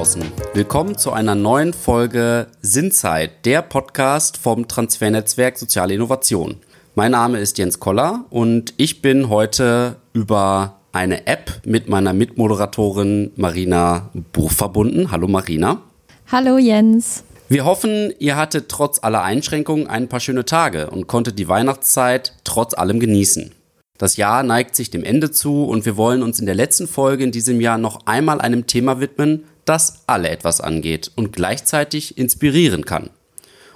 draußen. Willkommen zu einer neuen Folge Sinnzeit, der Podcast vom Transfernetzwerk Soziale Innovation. Mein Name ist Jens Koller und ich bin heute über eine App mit meiner Mitmoderatorin Marina Buch verbunden. Hallo Marina. Hallo Jens. Wir hoffen, ihr hattet trotz aller Einschränkungen ein paar schöne Tage und konntet die Weihnachtszeit trotz allem genießen. Das Jahr neigt sich dem Ende zu und wir wollen uns in der letzten Folge in diesem Jahr noch einmal einem Thema widmen, das alle etwas angeht und gleichzeitig inspirieren kann.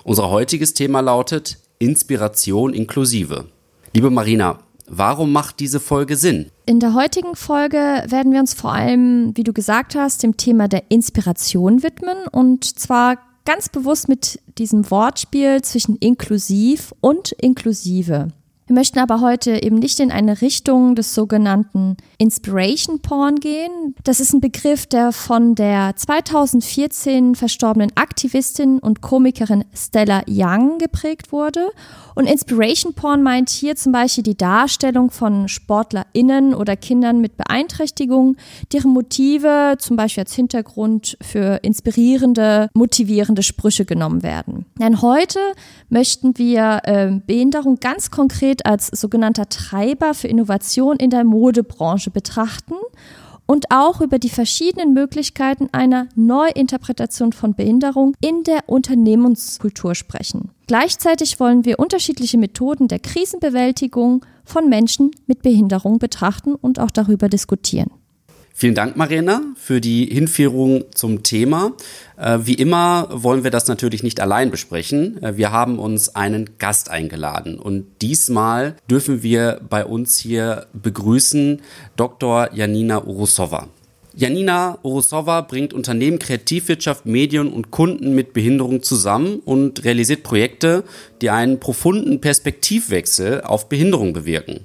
Unser heutiges Thema lautet Inspiration inklusive. Liebe Marina, warum macht diese Folge Sinn? In der heutigen Folge werden wir uns vor allem, wie du gesagt hast, dem Thema der Inspiration widmen und zwar ganz bewusst mit diesem Wortspiel zwischen inklusiv und inklusive. Wir möchten aber heute eben nicht in eine Richtung des sogenannten Inspiration Porn gehen. Das ist ein Begriff, der von der 2014 verstorbenen Aktivistin und Komikerin Stella Young geprägt wurde. Und Inspiration Porn meint hier zum Beispiel die Darstellung von SportlerInnen oder Kindern mit Beeinträchtigungen, deren Motive zum Beispiel als Hintergrund für inspirierende, motivierende Sprüche genommen werden. Denn heute möchten wir äh, Behinderung ganz konkret als sogenannter Treiber für Innovation in der Modebranche betrachten und auch über die verschiedenen Möglichkeiten einer Neuinterpretation von Behinderung in der Unternehmenskultur sprechen. Gleichzeitig wollen wir unterschiedliche Methoden der Krisenbewältigung von Menschen mit Behinderung betrachten und auch darüber diskutieren. Vielen Dank, Marina, für die Hinführung zum Thema. Äh, wie immer wollen wir das natürlich nicht allein besprechen. Äh, wir haben uns einen Gast eingeladen und diesmal dürfen wir bei uns hier begrüßen Dr. Janina Urusova. Janina Urusova bringt Unternehmen, Kreativwirtschaft, Medien und Kunden mit Behinderung zusammen und realisiert Projekte, die einen profunden Perspektivwechsel auf Behinderung bewirken.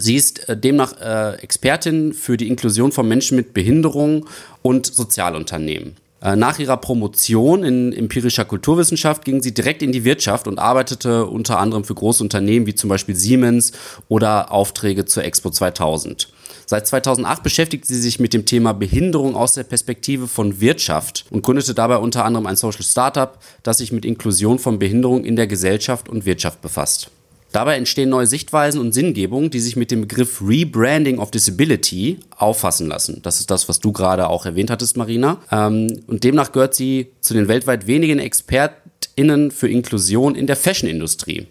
Sie ist äh, demnach äh, Expertin für die Inklusion von Menschen mit Behinderung und Sozialunternehmen. Äh, nach ihrer Promotion in empirischer Kulturwissenschaft ging sie direkt in die Wirtschaft und arbeitete unter anderem für große Unternehmen wie zum Beispiel Siemens oder Aufträge zur Expo 2000. Seit 2008 beschäftigt sie sich mit dem Thema Behinderung aus der Perspektive von Wirtschaft und gründete dabei unter anderem ein Social Startup, das sich mit Inklusion von Behinderung in der Gesellschaft und Wirtschaft befasst. Dabei entstehen neue Sichtweisen und Sinngebungen, die sich mit dem Begriff Rebranding of Disability auffassen lassen. Das ist das, was du gerade auch erwähnt hattest, Marina. Ähm, und demnach gehört sie zu den weltweit wenigen ExpertInnen für Inklusion in der Fashion-Industrie.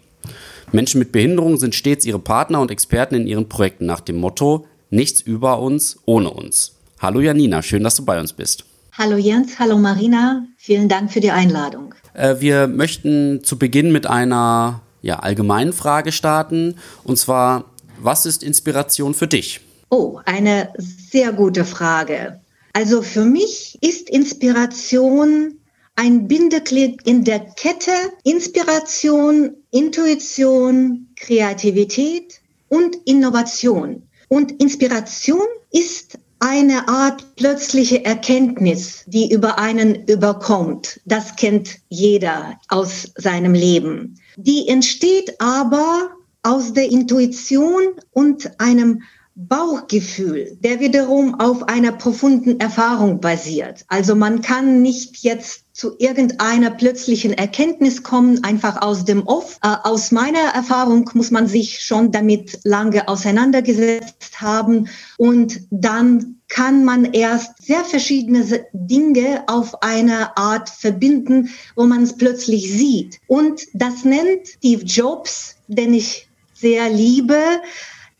Menschen mit Behinderung sind stets ihre Partner und Experten in ihren Projekten nach dem Motto Nichts über uns ohne uns. Hallo Janina, schön, dass du bei uns bist. Hallo Jens, hallo Marina, vielen Dank für die Einladung. Äh, wir möchten zu Beginn mit einer ja, allgemeinen Frage starten. Und zwar, was ist Inspiration für dich? Oh, eine sehr gute Frage. Also für mich ist Inspiration ein Bindeglied in der Kette Inspiration, Intuition, Kreativität und Innovation. Und Inspiration ist eine Art plötzliche Erkenntnis, die über einen überkommt. Das kennt jeder aus seinem Leben. Die entsteht aber aus der Intuition und einem Bauchgefühl, der wiederum auf einer profunden Erfahrung basiert. Also man kann nicht jetzt zu irgendeiner plötzlichen Erkenntnis kommen, einfach aus dem Off. Äh, aus meiner Erfahrung muss man sich schon damit lange auseinandergesetzt haben und dann kann man erst sehr verschiedene Dinge auf eine Art verbinden, wo man es plötzlich sieht. Und das nennt Steve Jobs, den ich sehr liebe,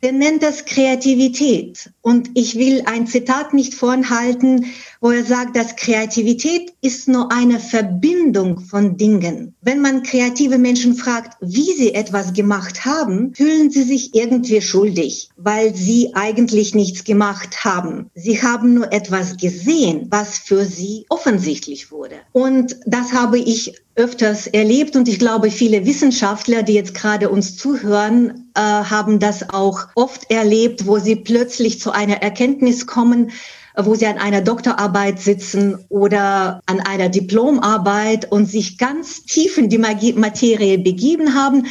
der nennt das Kreativität. Und ich will ein Zitat nicht vorhalten, wo er sagt, dass Kreativität ist nur eine Verbindung von Dingen. Wenn man kreative Menschen fragt, wie sie etwas gemacht haben, fühlen sie sich irgendwie schuldig, weil sie eigentlich nichts gemacht haben. Sie haben nur etwas gesehen, was für sie offensichtlich wurde. Und das habe ich öfters erlebt und ich glaube, viele Wissenschaftler, die jetzt gerade uns zuhören, äh, haben das auch oft erlebt, wo sie plötzlich zu einer Erkenntnis kommen, wo sie an einer Doktorarbeit sitzen oder an einer Diplomarbeit und sich ganz tief in die Materie begeben haben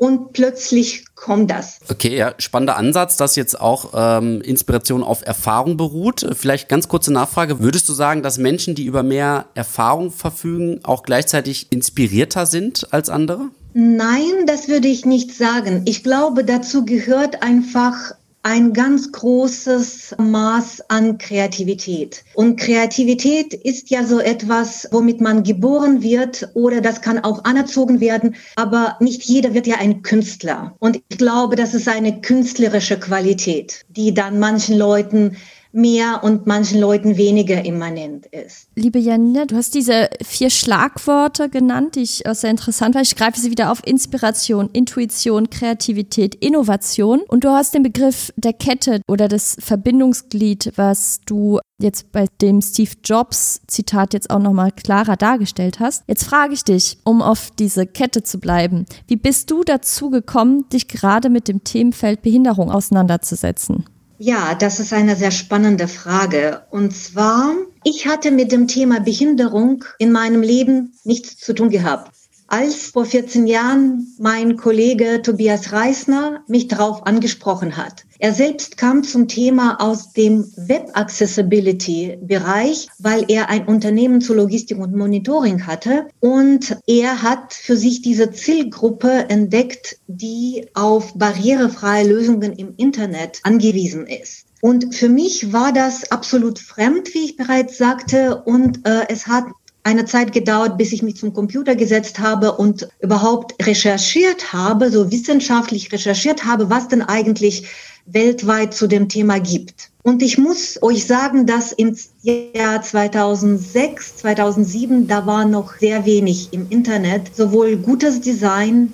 und plötzlich kommt das. Okay, ja, spannender Ansatz, dass jetzt auch ähm, Inspiration auf Erfahrung beruht. Vielleicht ganz kurze Nachfrage. Würdest du sagen, dass Menschen, die über mehr Erfahrung verfügen, auch gleichzeitig inspirierter sind als andere? Nein, das würde ich nicht sagen. Ich glaube, dazu gehört einfach ein ganz großes Maß an Kreativität. Und Kreativität ist ja so etwas, womit man geboren wird oder das kann auch anerzogen werden, aber nicht jeder wird ja ein Künstler. Und ich glaube, das ist eine künstlerische Qualität, die dann manchen Leuten mehr und manchen Leuten weniger immanent ist. Liebe Janina, du hast diese vier Schlagworte genannt, die ich sehr interessant war. Ich greife sie wieder auf Inspiration, Intuition, Kreativität, Innovation. Und du hast den Begriff der Kette oder des Verbindungsglied, was du jetzt bei dem Steve Jobs Zitat jetzt auch nochmal klarer dargestellt hast. Jetzt frage ich dich, um auf diese Kette zu bleiben, wie bist du dazu gekommen, dich gerade mit dem Themenfeld Behinderung auseinanderzusetzen? Ja, das ist eine sehr spannende Frage. Und zwar, ich hatte mit dem Thema Behinderung in meinem Leben nichts zu tun gehabt. Als vor 14 Jahren mein Kollege Tobias Reisner mich darauf angesprochen hat. Er selbst kam zum Thema aus dem Web Accessibility Bereich, weil er ein Unternehmen zur Logistik und Monitoring hatte und er hat für sich diese Zielgruppe entdeckt, die auf barrierefreie Lösungen im Internet angewiesen ist. Und für mich war das absolut fremd, wie ich bereits sagte, und äh, es hat eine Zeit gedauert, bis ich mich zum Computer gesetzt habe und überhaupt recherchiert habe, so wissenschaftlich recherchiert habe, was denn eigentlich weltweit zu dem Thema gibt. Und ich muss euch sagen, dass im Jahr 2006, 2007, da war noch sehr wenig im Internet, sowohl gutes Design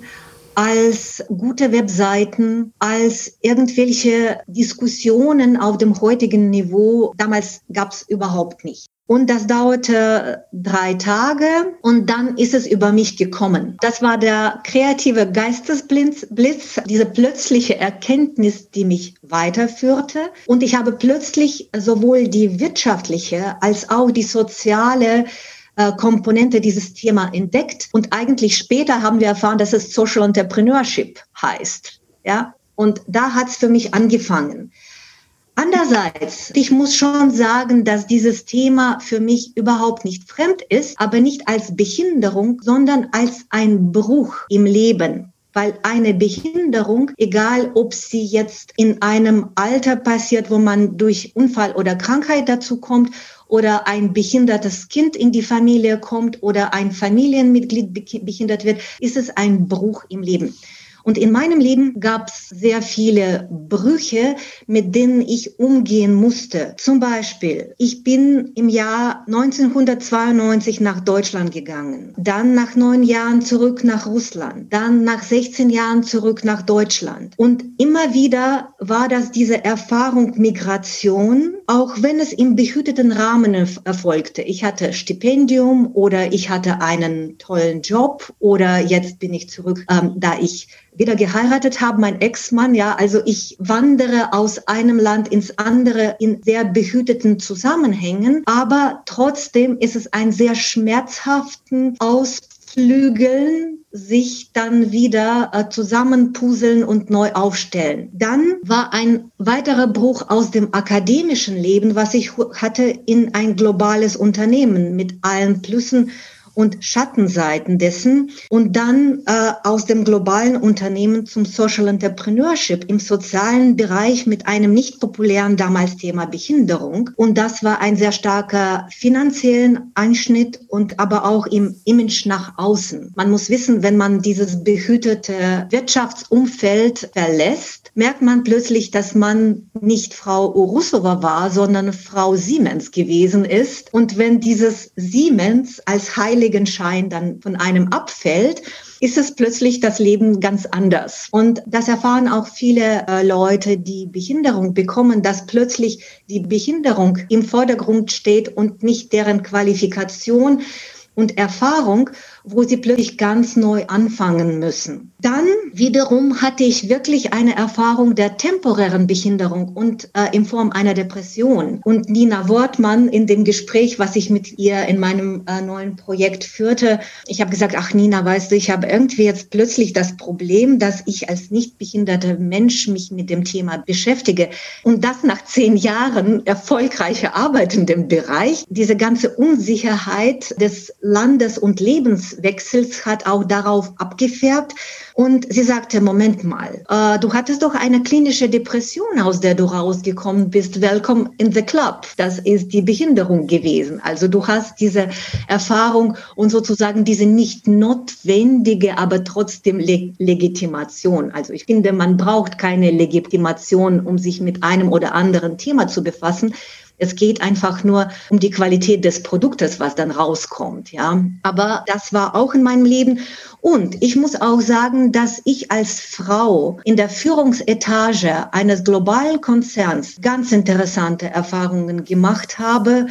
als gute Webseiten, als irgendwelche Diskussionen auf dem heutigen Niveau. Damals gab es überhaupt nicht. Und das dauerte drei Tage und dann ist es über mich gekommen. Das war der kreative Geistesblitz, Blitz, diese plötzliche Erkenntnis, die mich weiterführte. Und ich habe plötzlich sowohl die wirtschaftliche als auch die soziale äh, Komponente dieses Thema entdeckt. Und eigentlich später haben wir erfahren, dass es Social Entrepreneurship heißt. Ja, und da hat es für mich angefangen. Andererseits, ich muss schon sagen, dass dieses Thema für mich überhaupt nicht fremd ist, aber nicht als Behinderung, sondern als ein Bruch im Leben weil eine Behinderung, egal ob sie jetzt in einem Alter passiert, wo man durch Unfall oder Krankheit dazu kommt oder ein behindertes Kind in die Familie kommt oder ein Familienmitglied behindert wird, ist es ein Bruch im Leben. Und in meinem Leben gab es sehr viele Brüche, mit denen ich umgehen musste. Zum Beispiel, ich bin im Jahr 1992 nach Deutschland gegangen, dann nach neun Jahren zurück nach Russland, dann nach 16 Jahren zurück nach Deutschland. Und immer wieder war das diese Erfahrung Migration, auch wenn es im behüteten Rahmen erfolgte. Ich hatte Stipendium oder ich hatte einen tollen Job oder jetzt bin ich zurück, ähm, da ich wieder geheiratet habe, mein Ex-Mann, ja, also ich wandere aus einem Land ins andere in sehr behüteten Zusammenhängen, aber trotzdem ist es ein sehr schmerzhaften Ausflügeln sich dann wieder äh, zusammenpuzzeln und neu aufstellen. Dann war ein weiterer Bruch aus dem akademischen Leben, was ich hatte, in ein globales Unternehmen mit allen Plüssen und Schattenseiten dessen und dann äh, aus dem globalen Unternehmen zum Social Entrepreneurship im sozialen Bereich mit einem nicht populären damals Thema Behinderung. Und das war ein sehr starker finanziellen Einschnitt und aber auch im Image nach außen. Man muss wissen, wenn man dieses behütete Wirtschaftsumfeld verlässt, merkt man plötzlich, dass man nicht Frau Urusova war, sondern Frau Siemens gewesen ist. Und wenn dieses Siemens als heilige Heiligenschein dann von einem abfällt, ist es plötzlich das Leben ganz anders. Und das erfahren auch viele äh, Leute, die Behinderung bekommen, dass plötzlich die Behinderung im Vordergrund steht und nicht deren Qualifikation und Erfahrung, wo sie plötzlich ganz neu anfangen müssen. Dann wiederum hatte ich wirklich eine Erfahrung der temporären Behinderung und äh, in Form einer Depression. Und Nina Wortmann in dem Gespräch, was ich mit ihr in meinem äh, neuen Projekt führte, ich habe gesagt, ach Nina, weißt du, ich habe irgendwie jetzt plötzlich das Problem, dass ich als nicht behinderter Mensch mich mit dem Thema beschäftige. Und das nach zehn Jahren erfolgreicher Arbeit in dem Bereich. Diese ganze Unsicherheit des Landes und Lebenswechsels hat auch darauf abgefärbt. Und sie sagte, Moment mal, äh, du hattest doch eine klinische Depression, aus der du rausgekommen bist. Welcome in the club. Das ist die Behinderung gewesen. Also du hast diese Erfahrung und sozusagen diese nicht notwendige, aber trotzdem Le Legitimation. Also ich finde, man braucht keine Legitimation, um sich mit einem oder anderen Thema zu befassen. Es geht einfach nur um die Qualität des Produktes, was dann rauskommt, ja. Aber das war auch in meinem Leben. Und ich muss auch sagen, dass ich als Frau in der Führungsetage eines globalen Konzerns ganz interessante Erfahrungen gemacht habe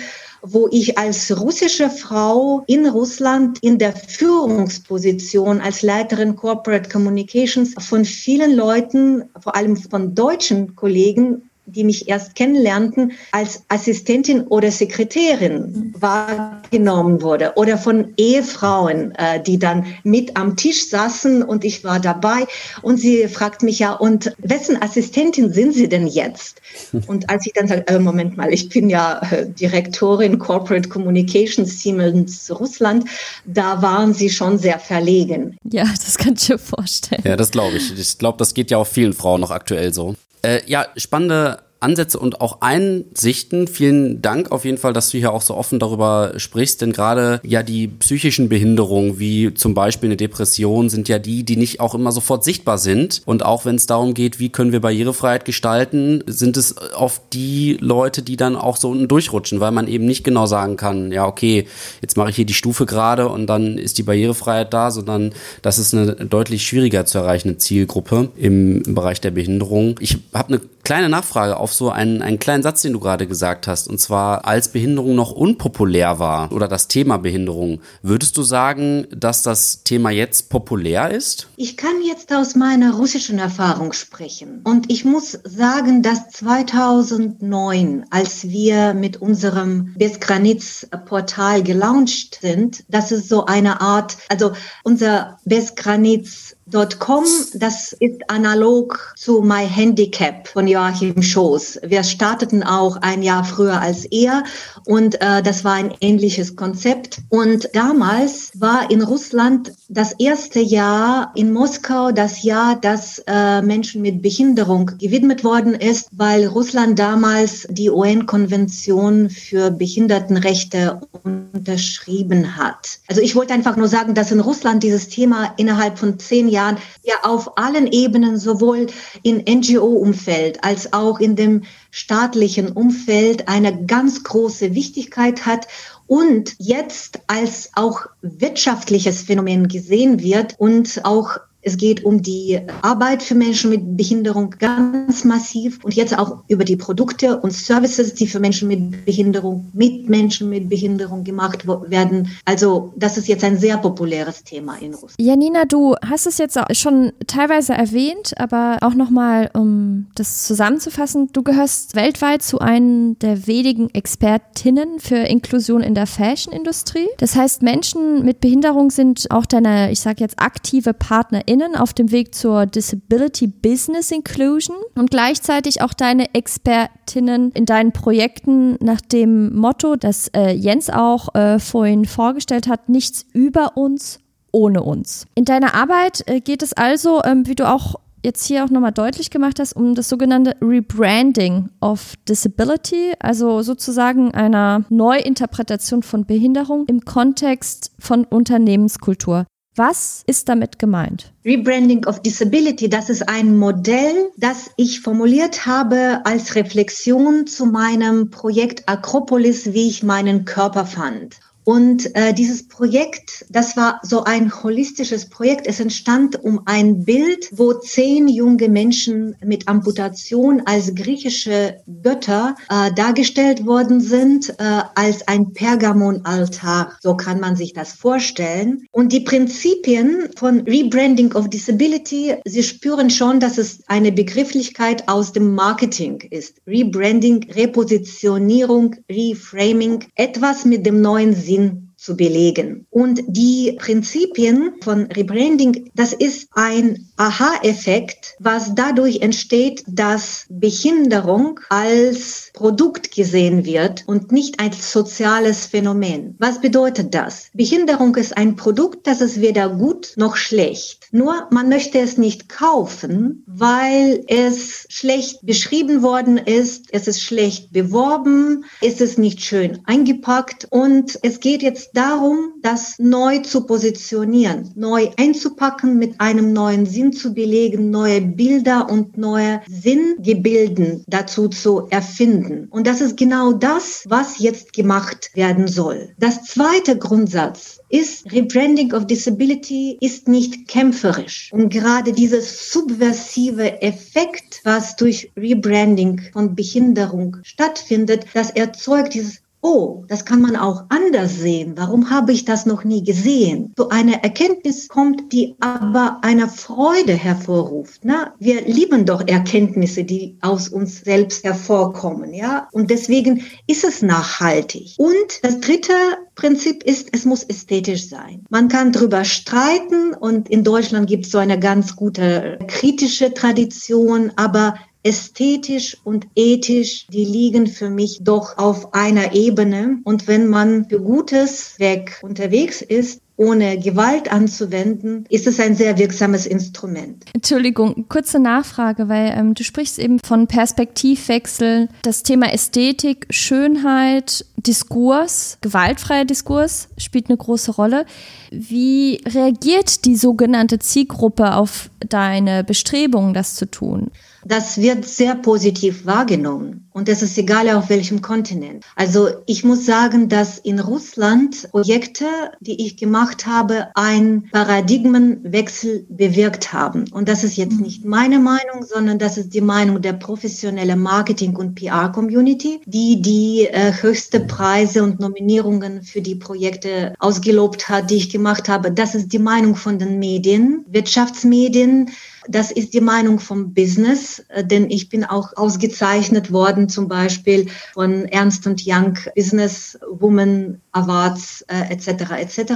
wo ich als russische Frau in Russland in der Führungsposition als Leiterin Corporate Communications von vielen Leuten, vor allem von deutschen Kollegen, die mich erst kennenlernten, als Assistentin oder Sekretärin wahrgenommen wurde oder von Ehefrauen, äh, die dann mit am Tisch saßen und ich war dabei und sie fragt mich ja, und wessen Assistentin sind Sie denn jetzt? Und als ich dann sage, äh, Moment mal, ich bin ja äh, Direktorin Corporate Communications Siemens Russland, da waren sie schon sehr verlegen. Ja, das kann ich mir vorstellen. Ja, das glaube ich. Ich glaube, das geht ja auch vielen Frauen noch aktuell so. Äh, ja, spannende Ansätze und auch Einsichten. Vielen Dank auf jeden Fall, dass du hier auch so offen darüber sprichst, denn gerade ja die psychischen Behinderungen, wie zum Beispiel eine Depression, sind ja die, die nicht auch immer sofort sichtbar sind. Und auch wenn es darum geht, wie können wir Barrierefreiheit gestalten, sind es oft die Leute, die dann auch so durchrutschen, weil man eben nicht genau sagen kann, ja, okay, jetzt mache ich hier die Stufe gerade und dann ist die Barrierefreiheit da, sondern das ist eine deutlich schwieriger zu erreichende Zielgruppe im, Bereich der Behinderung. Ich habe eine kleine Nachfrage auf so einen, einen kleinen Satz, den du gerade gesagt hast. Und zwar, als Behinderung noch unpopulär war oder das Thema Behinderung. Würdest du sagen, dass das Thema jetzt populär ist? Ich kann jetzt aus meiner russischen Erfahrung sprechen. Und ich muss sagen, dass 2009, als wir mit unserem Besgranitz-Portal gelauncht sind, das ist so eine Art, also unser Besgranitz Com, das ist analog zu My Handicap von Joachim Schoß. Wir starteten auch ein Jahr früher als er und äh, das war ein ähnliches Konzept. Und damals war in Russland das erste Jahr in Moskau das Jahr, das äh, Menschen mit Behinderung gewidmet worden ist, weil Russland damals die UN-Konvention für Behindertenrechte unterschrieben hat. Also ich wollte einfach nur sagen, dass in Russland dieses Thema innerhalb von zehn Jahren Jahren ja auf allen Ebenen, sowohl im NGO-Umfeld als auch in dem staatlichen Umfeld eine ganz große Wichtigkeit hat und jetzt als auch wirtschaftliches Phänomen gesehen wird und auch es geht um die Arbeit für Menschen mit Behinderung ganz massiv und jetzt auch über die Produkte und Services, die für Menschen mit Behinderung, mit Menschen mit Behinderung gemacht werden. Also das ist jetzt ein sehr populäres Thema in Russland. Janina, du hast es jetzt schon teilweise erwähnt, aber auch nochmal, um das zusammenzufassen, du gehörst weltweit zu einem der wenigen Expertinnen für Inklusion in der Fashion-Industrie. Das heißt, Menschen mit Behinderung sind auch deine, ich sage jetzt, aktive PartnerInnen PartnerInnen auf dem Weg zur Disability Business Inclusion und gleichzeitig auch deine Expertinnen in deinen Projekten nach dem Motto, das äh, Jens auch äh, vorhin vorgestellt hat, nichts über uns, ohne uns. In deiner Arbeit äh, geht es also, ähm, wie du auch jetzt hier auch nochmal deutlich gemacht hast, um das sogenannte Rebranding of Disability, also sozusagen einer Neuinterpretation von Behinderung im Kontext von Unternehmenskultur. Was ist damit gemeint? Rebranding of Disability, das ist ein Modell, das ich formuliert habe als Reflexion zu meinem Projekt Akropolis, wie ich meinen Körper fand. Und äh, dieses Projekt, das war so ein holistisches Projekt. Es entstand um ein Bild, wo zehn junge Menschen mit Amputation als griechische Götter äh, dargestellt worden sind, äh, als ein Pergamonaltar. So kann man sich das vorstellen. Und die Prinzipien von Rebranding of Disability, Sie spüren schon, dass es eine Begrifflichkeit aus dem Marketing ist. Rebranding, Repositionierung, Reframing, etwas mit dem neuen Sinn in zu belegen. Und die Prinzipien von Rebranding, das ist ein Aha-Effekt, was dadurch entsteht, dass Behinderung als Produkt gesehen wird und nicht als soziales Phänomen. Was bedeutet das? Behinderung ist ein Produkt, das ist weder gut noch schlecht. Nur man möchte es nicht kaufen, weil es schlecht beschrieben worden ist, es ist schlecht beworben, es ist nicht schön eingepackt und es geht jetzt darum, das neu zu positionieren, neu einzupacken, mit einem neuen Sinn zu belegen, neue Bilder und neue Sinngebilden dazu zu erfinden. Und das ist genau das, was jetzt gemacht werden soll. Das zweite Grundsatz ist Rebranding of Disability ist nicht kämpferisch. Und gerade dieses subversive Effekt, was durch Rebranding von Behinderung stattfindet, das erzeugt dieses oh, das kann man auch anders sehen. Warum habe ich das noch nie gesehen? So eine Erkenntnis kommt, die aber eine Freude hervorruft. Na, wir lieben doch Erkenntnisse, die aus uns selbst hervorkommen, ja? Und deswegen ist es nachhaltig. Und das dritte Prinzip ist, es muss ästhetisch sein. Man kann drüber streiten und in Deutschland gibt es so eine ganz gute kritische Tradition, aber ästhetisch und ethisch, die liegen für mich doch auf einer Ebene. Und wenn man für gutes Zweck unterwegs ist, ohne Gewalt anzuwenden, ist es ein sehr wirksames Instrument. Entschuldigung, kurze Nachfrage, weil ähm, du sprichst eben von Perspektivwechsel, das Thema Ästhetik, Schönheit, Diskurs, gewaltfreier Diskurs spielt eine große Rolle. Wie reagiert die sogenannte Zielgruppe auf deine Bestrebungen, das zu tun? Das wird sehr positiv wahrgenommen. Und es ist egal auf welchem Kontinent. Also ich muss sagen, dass in Russland Projekte, die ich gemacht habe, einen Paradigmenwechsel bewirkt haben. Und das ist jetzt nicht meine Meinung, sondern das ist die Meinung der professionellen Marketing- und PR-Community, die die äh, höchste Preise und Nominierungen für die Projekte ausgelobt hat, die ich gemacht habe. Das ist die Meinung von den Medien, Wirtschaftsmedien, das ist die Meinung vom Business, äh, denn ich bin auch ausgezeichnet worden, zum Beispiel von Ernst Young Business Woman Awards äh, etc. etc.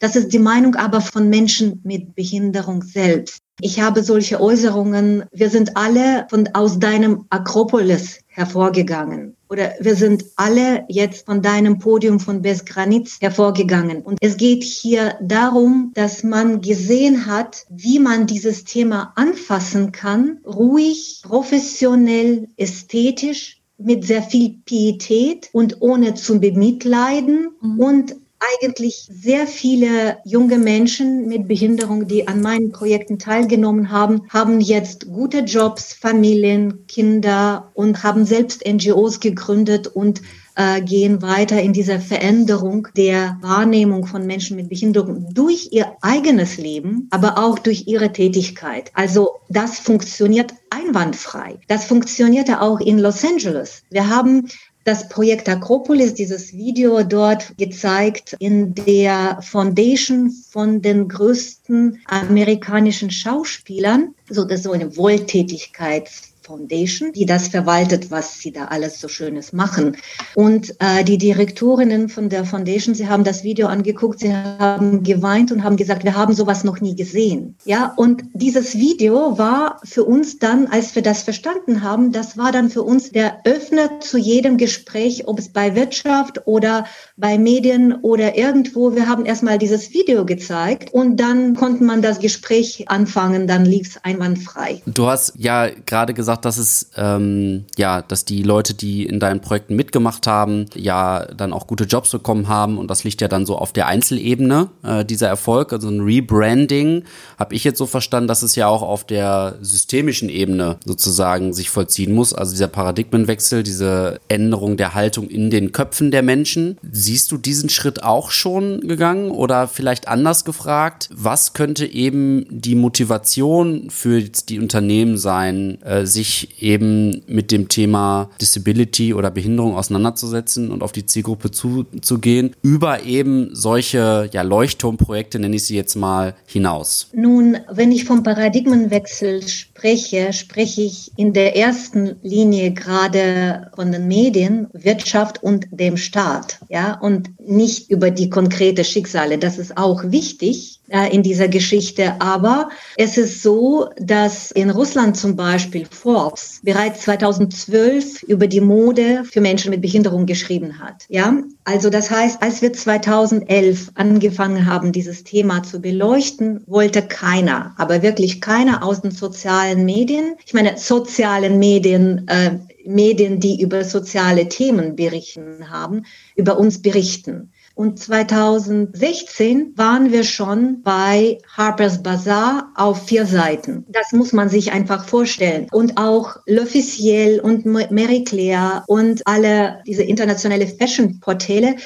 Das ist die Meinung aber von Menschen mit Behinderung selbst. Ich habe solche Äußerungen, wir sind alle von, aus deinem Akropolis hervorgegangen oder wir sind alle jetzt von deinem Podium von Besgranitz hervorgegangen. Und es geht hier darum, dass man gesehen hat, wie man dieses Thema anfassen kann, ruhig, professionell, ästhetisch, mit sehr viel Pietät und ohne zu bemitleiden mhm. und eigentlich sehr viele junge Menschen mit Behinderung, die an meinen Projekten teilgenommen haben, haben jetzt gute Jobs, Familien, Kinder und haben selbst NGOs gegründet und äh, gehen weiter in dieser Veränderung der Wahrnehmung von Menschen mit Behinderung durch ihr eigenes Leben, aber auch durch ihre Tätigkeit. Also das funktioniert einwandfrei. Das funktionierte auch in Los Angeles. Wir haben das Projekt Akropolis, dieses Video dort gezeigt in der Foundation von den größten amerikanischen Schauspielern. So, das ist so eine Wohltätigkeits Foundation, die das verwaltet, was sie da alles so Schönes machen. Und äh, die Direktorinnen von der Foundation, sie haben das Video angeguckt, sie haben geweint und haben gesagt, wir haben sowas noch nie gesehen. Ja, und dieses Video war für uns dann, als wir das verstanden haben, das war dann für uns der Öffner zu jedem Gespräch, ob es bei Wirtschaft oder bei Medien oder irgendwo. Wir haben erstmal dieses Video gezeigt und dann konnte man das Gespräch anfangen, dann lief es einwandfrei. Du hast ja gerade gesagt, gesagt, dass es ähm, ja, dass die Leute, die in deinen Projekten mitgemacht haben, ja dann auch gute Jobs bekommen haben. Und das liegt ja dann so auf der Einzelebene äh, dieser Erfolg, also ein Rebranding, habe ich jetzt so verstanden, dass es ja auch auf der systemischen Ebene sozusagen sich vollziehen muss, also dieser Paradigmenwechsel, diese Änderung der Haltung in den Köpfen der Menschen. Siehst du diesen Schritt auch schon gegangen? Oder vielleicht anders gefragt, was könnte eben die Motivation für die Unternehmen sein, äh, sich eben mit dem Thema Disability oder Behinderung auseinanderzusetzen und auf die Zielgruppe zuzugehen, über eben solche ja, Leuchtturmprojekte, nenne ich sie jetzt mal, hinaus? Nun, wenn ich vom Paradigmenwechsel spreche, spreche ich in der ersten Linie gerade von den Medien, Wirtschaft und dem Staat, ja, und nicht über die konkrete Schicksale. Das ist auch wichtig äh, in dieser Geschichte. Aber es ist so, dass in Russland zum Beispiel Forbes bereits 2012 über die Mode für Menschen mit Behinderung geschrieben hat. Ja, also das heißt, als wir 2011 angefangen haben, dieses Thema zu beleuchten, wollte keiner, aber wirklich keiner aus den sozialen Medien, ich meine sozialen Medien, äh, Medien, die über soziale Themen berichten haben, über uns berichten. Und 2016 waren wir schon bei Harper's Bazaar auf vier Seiten. Das muss man sich einfach vorstellen. Und auch L'Officiel und Mary Claire und alle diese internationale Fashion-Portale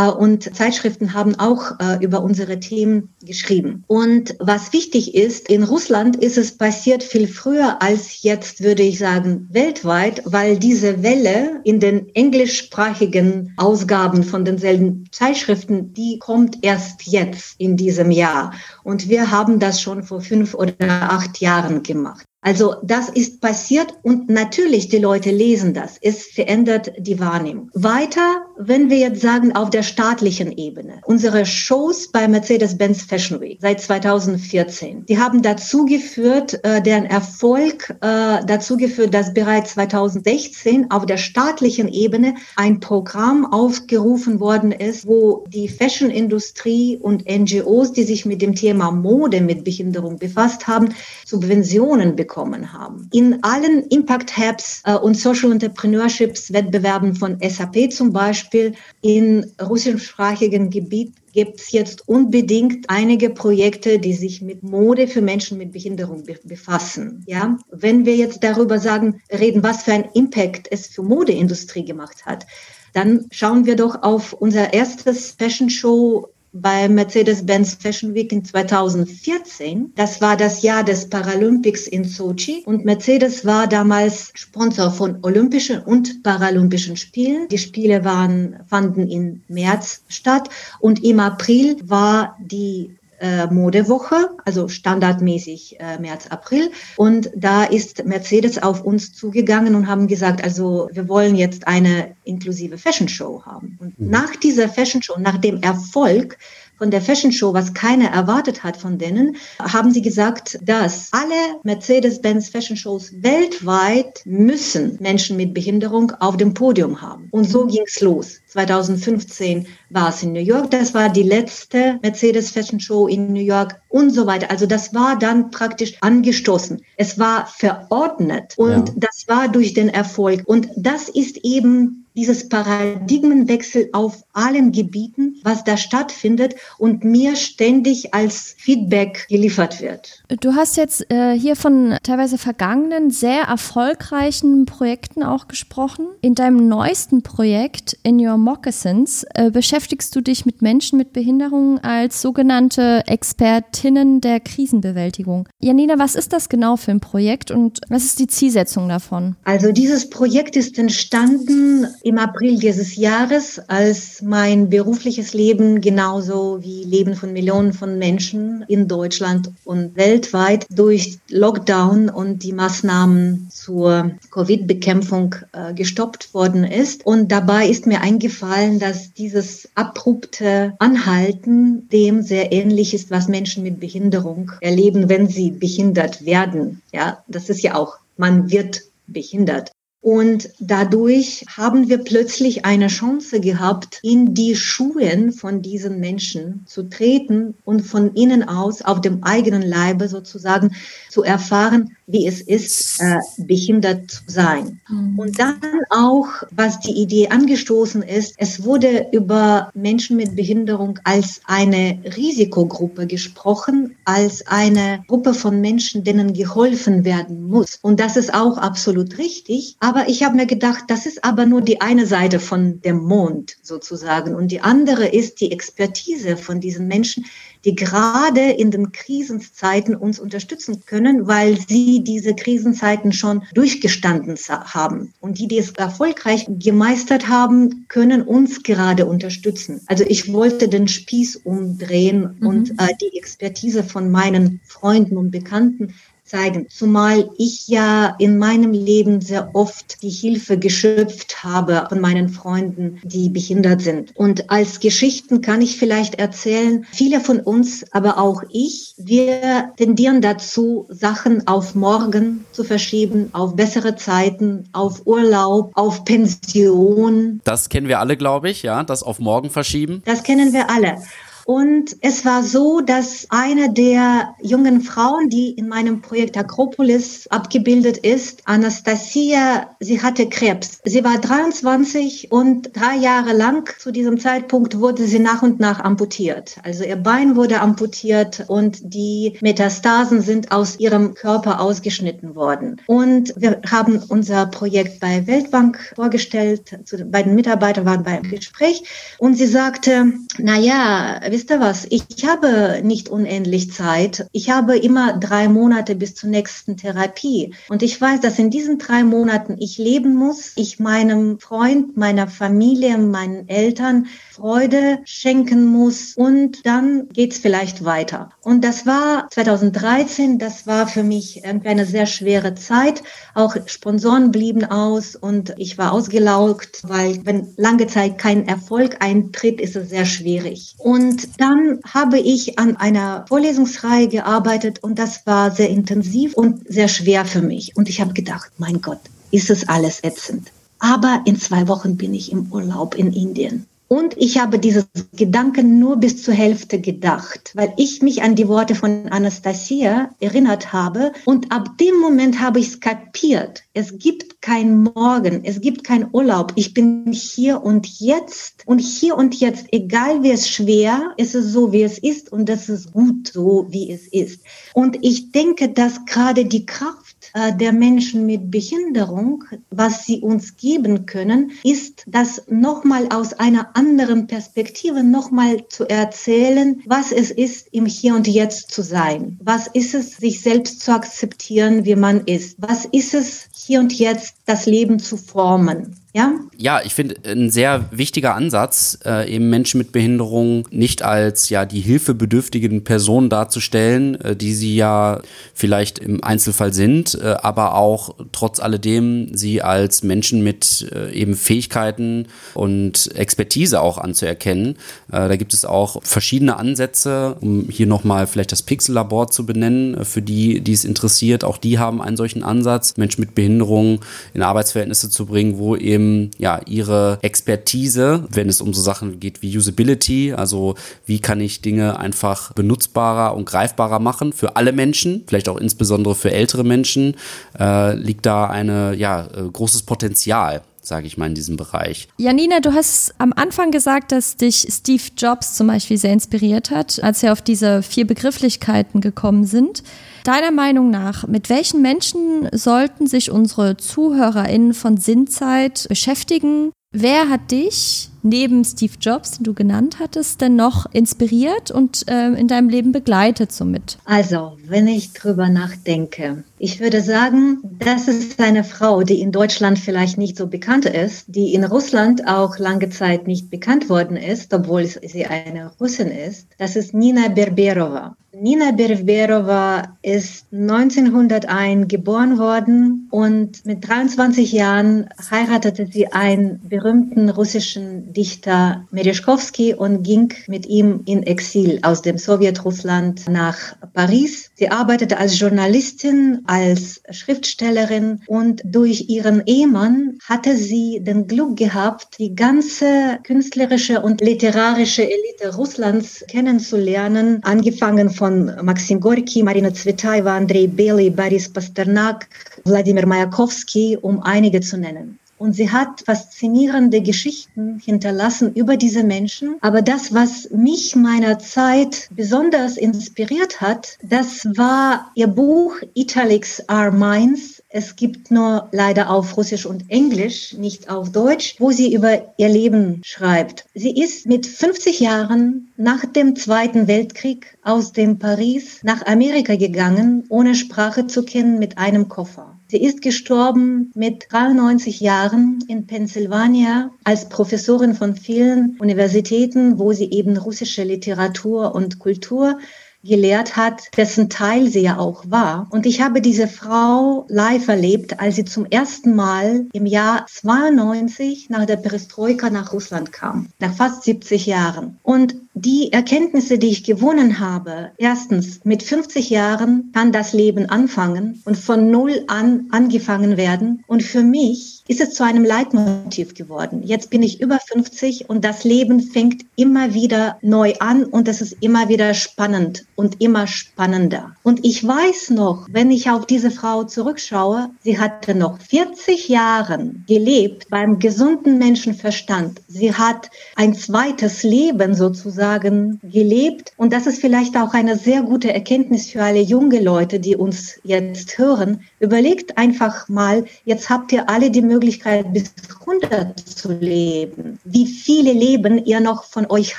und Zeitschriften haben auch äh, über unsere Themen geschrieben. Und was wichtig ist, in Russland ist es passiert viel früher als jetzt, würde ich sagen, weltweit, weil diese Welle in den englischsprachigen Ausgaben von denselben Zeitschriften, die kommt erst jetzt in diesem Jahr. Und wir haben das schon vor fünf oder acht Jahren gemacht. Also das ist passiert und natürlich die Leute lesen das. Es verändert die Wahrnehmung. Weiter, wenn wir jetzt sagen auf der staatlichen Ebene, unsere Shows bei Mercedes-Benz Fashion Week seit 2014, die haben dazu geführt, äh, deren Erfolg äh, dazu geführt, dass bereits 2016 auf der staatlichen Ebene ein Programm aufgerufen worden ist, wo die Fashion-Industrie und NGOs, die sich mit dem Thema Mode mit Behinderung befasst haben, Subventionen bekommen bekommen haben. In allen Impact Hubs äh, und Social Entrepreneurships Wettbewerben von SAP zum Beispiel in russischsprachigen Gebiet gibt es jetzt unbedingt einige Projekte, die sich mit Mode für Menschen mit Behinderung be befassen. Ja, wenn wir jetzt darüber sagen, reden, was für ein Impact es für Modeindustrie gemacht hat, dann schauen wir doch auf unser erstes Fashion Show bei Mercedes-Benz Fashion Week in 2014. Das war das Jahr des Paralympics in Sochi und Mercedes war damals Sponsor von Olympischen und Paralympischen Spielen. Die Spiele waren, fanden im März statt und im April war die äh, Modewoche, also standardmäßig äh, März, April. Und da ist Mercedes auf uns zugegangen und haben gesagt, also wir wollen jetzt eine inklusive Fashion Show haben. Und mhm. nach dieser Fashion Show, nach dem Erfolg, von der Fashion Show, was keiner erwartet hat von denen, haben sie gesagt, dass alle Mercedes-Benz Fashion Shows weltweit müssen Menschen mit Behinderung auf dem Podium haben. Und so ging's los. 2015 war es in New York. Das war die letzte Mercedes Fashion Show in New York und so weiter. Also das war dann praktisch angestoßen. Es war verordnet und ja. das war durch den Erfolg. Und das ist eben dieses Paradigmenwechsel auf allen Gebieten, was da stattfindet und mir ständig als Feedback geliefert wird. Du hast jetzt äh, hier von teilweise vergangenen, sehr erfolgreichen Projekten auch gesprochen. In deinem neuesten Projekt, In Your Moccasins, äh, beschäftigst du dich mit Menschen mit Behinderungen als sogenannte Expertinnen der Krisenbewältigung. Janina, was ist das genau für ein Projekt und was ist die Zielsetzung davon? Also dieses Projekt ist entstanden im April dieses Jahres, als mein berufliches Leben genauso wie Leben von Millionen von Menschen in Deutschland und weltweit durch Lockdown und die Maßnahmen zur Covid-Bekämpfung äh, gestoppt worden ist. Und dabei ist mir eingefallen, dass dieses abrupte Anhalten dem sehr ähnlich ist, was Menschen mit Behinderung erleben, wenn sie behindert werden. Ja, das ist ja auch, man wird behindert. Und dadurch haben wir plötzlich eine Chance gehabt, in die Schuhen von diesen Menschen zu treten und von ihnen aus auf dem eigenen Leibe sozusagen zu erfahren, wie es ist, äh, behindert zu sein. Mhm. Und dann auch, was die Idee angestoßen ist, es wurde über Menschen mit Behinderung als eine Risikogruppe gesprochen, als eine Gruppe von Menschen, denen geholfen werden muss. Und das ist auch absolut richtig. Aber ich habe mir gedacht, das ist aber nur die eine Seite von dem Mond sozusagen. Und die andere ist die Expertise von diesen Menschen, die gerade in den Krisenzeiten uns unterstützen können, weil sie diese Krisenzeiten schon durchgestanden haben. Und die, die es erfolgreich gemeistert haben, können uns gerade unterstützen. Also ich wollte den Spieß umdrehen mhm. und äh, die Expertise von meinen Freunden und Bekannten zeigen. Zumal ich ja in meinem Leben sehr oft die Hilfe geschöpft habe von meinen Freunden, die behindert sind. Und als Geschichten kann ich vielleicht erzählen, viele von uns, aber auch ich, wir tendieren dazu, Sachen auf morgen zu verschieben, auf bessere Zeiten, auf Urlaub, auf Pension. Das kennen wir alle, glaube ich, ja, das auf morgen verschieben. Das kennen wir alle. Und es war so, dass eine der jungen Frauen, die in meinem Projekt Akropolis abgebildet ist, Anastasia, sie hatte Krebs. Sie war 23 und drei Jahre lang zu diesem Zeitpunkt wurde sie nach und nach amputiert. Also ihr Bein wurde amputiert und die Metastasen sind aus ihrem Körper ausgeschnitten worden. Und wir haben unser Projekt bei Weltbank vorgestellt. Zu den beiden Mitarbeitern waren beim Gespräch und sie sagte, na ja, wisst ihr was, ich habe nicht unendlich Zeit. Ich habe immer drei Monate bis zur nächsten Therapie. Und ich weiß, dass in diesen drei Monaten ich leben muss, ich meinem Freund, meiner Familie, meinen Eltern Freude schenken muss und dann geht's vielleicht weiter. Und das war 2013, das war für mich irgendwie eine sehr schwere Zeit. Auch Sponsoren blieben aus und ich war ausgelaugt, weil wenn lange Zeit kein Erfolg eintritt, ist es sehr schwierig. Und dann habe ich an einer Vorlesungsreihe gearbeitet und das war sehr intensiv und sehr schwer für mich. Und ich habe gedacht, mein Gott, ist es alles ätzend. Aber in zwei Wochen bin ich im Urlaub in Indien. Und ich habe dieses Gedanken nur bis zur Hälfte gedacht, weil ich mich an die Worte von Anastasia erinnert habe. Und ab dem Moment habe ich es kapiert. Es gibt kein Morgen, es gibt kein Urlaub. Ich bin hier und jetzt. Und hier und jetzt, egal wie es schwer, ist es so, wie es ist. Und das ist gut so, wie es ist. Und ich denke, dass gerade die Kraft der Menschen mit Behinderung, was sie uns geben können, ist das nochmal aus einer anderen Perspektive nochmal zu erzählen, was es ist, im Hier und Jetzt zu sein. Was ist es, sich selbst zu akzeptieren, wie man ist? Was ist es, hier und jetzt das Leben zu formen? Ja, ja ich finde ein sehr wichtiger Ansatz, äh, eben Menschen mit Behinderung nicht als ja die hilfebedürftigen Personen darzustellen, äh, die sie ja vielleicht im Einzelfall sind, äh, aber auch trotz alledem sie als Menschen mit äh, eben Fähigkeiten und Expertise auch anzuerkennen. Äh, da gibt es auch verschiedene Ansätze, um hier nochmal vielleicht das Pixel-Labor zu benennen, äh, für die, die es interessiert. Auch die haben einen solchen Ansatz, Menschen mit Behinderung in Arbeitsverhältnisse zu bringen, wo eben eben ja ihre Expertise, wenn es um so Sachen geht wie Usability, also wie kann ich Dinge einfach benutzbarer und greifbarer machen für alle Menschen, vielleicht auch insbesondere für ältere Menschen, äh, liegt da eine ja äh, großes Potenzial sage ich mal, in diesem Bereich. Janina, du hast am Anfang gesagt, dass dich Steve Jobs zum Beispiel sehr inspiriert hat, als wir auf diese vier Begrifflichkeiten gekommen sind. Deiner Meinung nach, mit welchen Menschen sollten sich unsere ZuhörerInnen von Sinnzeit beschäftigen? Wer hat dich neben Steve Jobs, den du genannt hattest, denn noch inspiriert und äh, in deinem Leben begleitet somit? Also, wenn ich drüber nachdenke, ich würde sagen, das ist eine Frau, die in Deutschland vielleicht nicht so bekannt ist, die in Russland auch lange Zeit nicht bekannt worden ist, obwohl sie eine Russin ist. Das ist Nina Berberova. Nina Berberova ist 1901 geboren worden und mit 23 Jahren heiratete sie einen berühmten russischen Dichter Merezhkovsky und ging mit ihm in Exil aus dem Sowjetrussland nach Paris. Sie arbeitete als Journalistin, als Schriftstellerin und durch ihren Ehemann hatte sie den Glück gehabt, die ganze künstlerische und literarische Elite Russlands kennenzulernen, angefangen von Maxim Gorki, Marina Tsvetaeva, Andrei Bely, Boris Pasternak, Wladimir Mayakovsky, um einige zu nennen. Und sie hat faszinierende Geschichten hinterlassen über diese Menschen. Aber das, was mich meiner Zeit besonders inspiriert hat, das war ihr Buch Italics Are Minds. Es gibt nur leider auf Russisch und Englisch, nicht auf Deutsch, wo sie über ihr Leben schreibt. Sie ist mit 50 Jahren nach dem Zweiten Weltkrieg aus dem Paris nach Amerika gegangen, ohne Sprache zu kennen, mit einem Koffer. Sie ist gestorben mit 93 Jahren in Pennsylvania als Professorin von vielen Universitäten, wo sie eben russische Literatur und Kultur gelehrt hat, dessen Teil sie ja auch war. Und ich habe diese Frau live erlebt, als sie zum ersten Mal im Jahr 92 nach der Perestroika nach Russland kam, nach fast 70 Jahren. Und die Erkenntnisse, die ich gewonnen habe, erstens, mit 50 Jahren kann das Leben anfangen und von Null an angefangen werden. Und für mich ist es zu einem Leitmotiv geworden. Jetzt bin ich über 50 und das Leben fängt immer wieder neu an und es ist immer wieder spannend und immer spannender. Und ich weiß noch, wenn ich auf diese Frau zurückschaue, sie hatte noch 40 Jahre gelebt beim gesunden Menschenverstand. Sie hat ein zweites Leben sozusagen gelebt und das ist vielleicht auch eine sehr gute Erkenntnis für alle junge Leute, die uns jetzt hören. Überlegt einfach mal, jetzt habt ihr alle die Möglichkeit, bis 100 zu leben. Wie viele Leben ihr noch von euch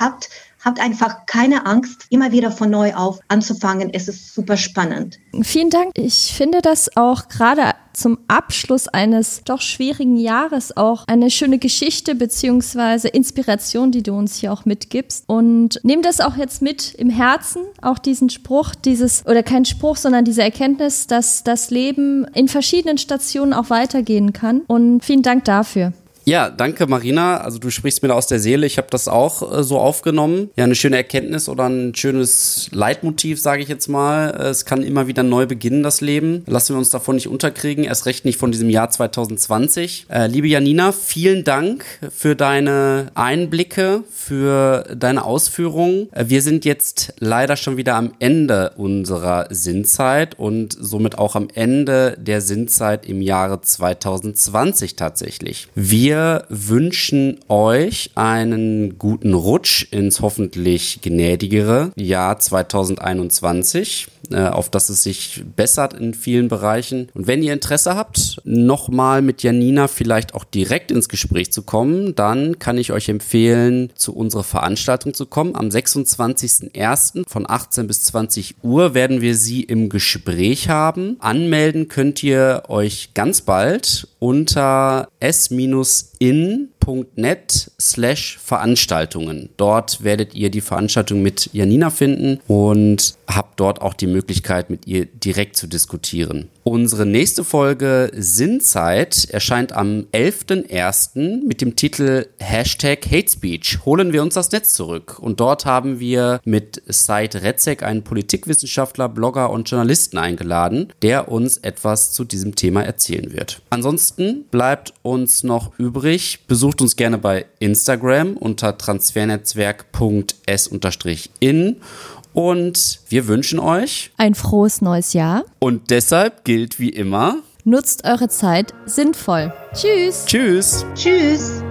habt, habt einfach keine Angst, immer wieder von neu auf anzufangen. Es ist super spannend. Vielen Dank. Ich finde das auch gerade zum Abschluss eines doch schwierigen Jahres auch eine schöne Geschichte beziehungsweise Inspiration, die du uns hier auch mitgibst. Und nimm das auch jetzt mit im Herzen, auch diesen Spruch, dieses, oder kein Spruch, sondern diese Erkenntnis, dass das Leben in verschiedenen Stationen auch weitergehen kann. Und vielen Dank dafür. Ja, danke Marina. Also du sprichst mir da aus der Seele. Ich habe das auch äh, so aufgenommen. Ja, eine schöne Erkenntnis oder ein schönes Leitmotiv, sage ich jetzt mal. Äh, es kann immer wieder neu beginnen, das Leben. Lassen wir uns davon nicht unterkriegen. Erst recht nicht von diesem Jahr 2020. Äh, liebe Janina, vielen Dank für deine Einblicke, für deine Ausführungen. Äh, wir sind jetzt leider schon wieder am Ende unserer Sinnzeit und somit auch am Ende der Sinnzeit im Jahre 2020 tatsächlich. Wir wir wünschen euch einen guten Rutsch ins hoffentlich gnädigere Jahr 2021 äh, auf das es sich bessert in vielen Bereichen. Und wenn ihr Interesse habt, nochmal mit Janina vielleicht auch direkt ins Gespräch zu kommen, dann kann ich euch empfehlen, zu unserer Veranstaltung zu kommen. Am 26.01. von 18 bis 20 Uhr werden wir sie im Gespräch haben. Anmelden könnt ihr euch ganz bald unter s-in www.janina.net slash Veranstaltungen. Dort werdet ihr die Veranstaltung mit Janina finden und habt dort auch die Möglichkeit, mit ihr direkt zu diskutieren. Unsere nächste Folge Sinnzeit erscheint am 11.01. mit dem Titel Hashtag Hate Speech. Holen wir uns das Netz zurück. Und dort haben wir mit Said Retzek einen Politikwissenschaftler, Blogger und Journalisten eingeladen, der uns etwas zu diesem Thema erzählen wird. Ansonsten bleibt uns noch übrig, besucht uns gerne bei Instagram unter transfernetzwerk.s-in und wir wünschen euch ein frohes neues Jahr. Und deshalb gilt wie immer, nutzt eure Zeit sinnvoll. Tschüss. Tschüss. Tschüss.